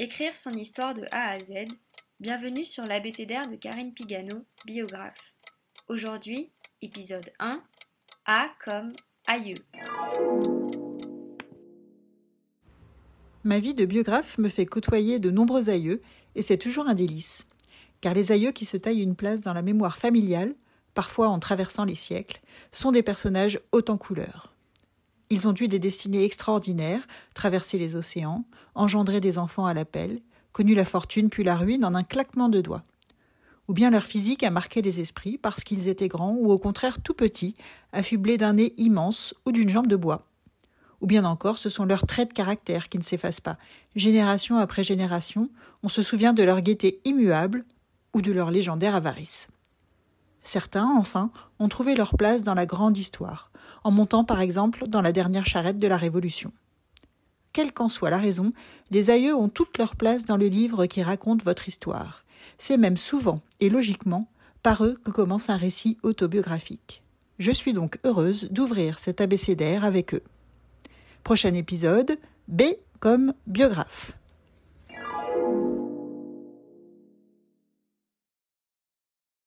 Écrire son histoire de A à Z. Bienvenue sur l'abécédaire de Karine Pigano, biographe. Aujourd'hui, épisode 1. A comme aïeux. Ma vie de biographe me fait côtoyer de nombreux aïeux et c'est toujours un délice. Car les aïeux qui se taillent une place dans la mémoire familiale, parfois en traversant les siècles, sont des personnages haut en couleur. Ils ont eu des destinées extraordinaires, traversé les océans, engendré des enfants à l'appel, connu la fortune puis la ruine en un claquement de doigts. Ou bien leur physique a marqué les esprits parce qu'ils étaient grands ou au contraire tout petits, affublés d'un nez immense ou d'une jambe de bois. Ou bien encore, ce sont leurs traits de caractère qui ne s'effacent pas. Génération après génération, on se souvient de leur gaieté immuable ou de leur légendaire avarice. Certains, enfin, ont trouvé leur place dans la grande histoire, en montant par exemple dans la dernière charrette de la Révolution. Quelle qu'en soit la raison, les aïeux ont toute leur place dans le livre qui raconte votre histoire. C'est même souvent et logiquement par eux que commence un récit autobiographique. Je suis donc heureuse d'ouvrir cet abécédaire avec eux. Prochain épisode, B comme biographe.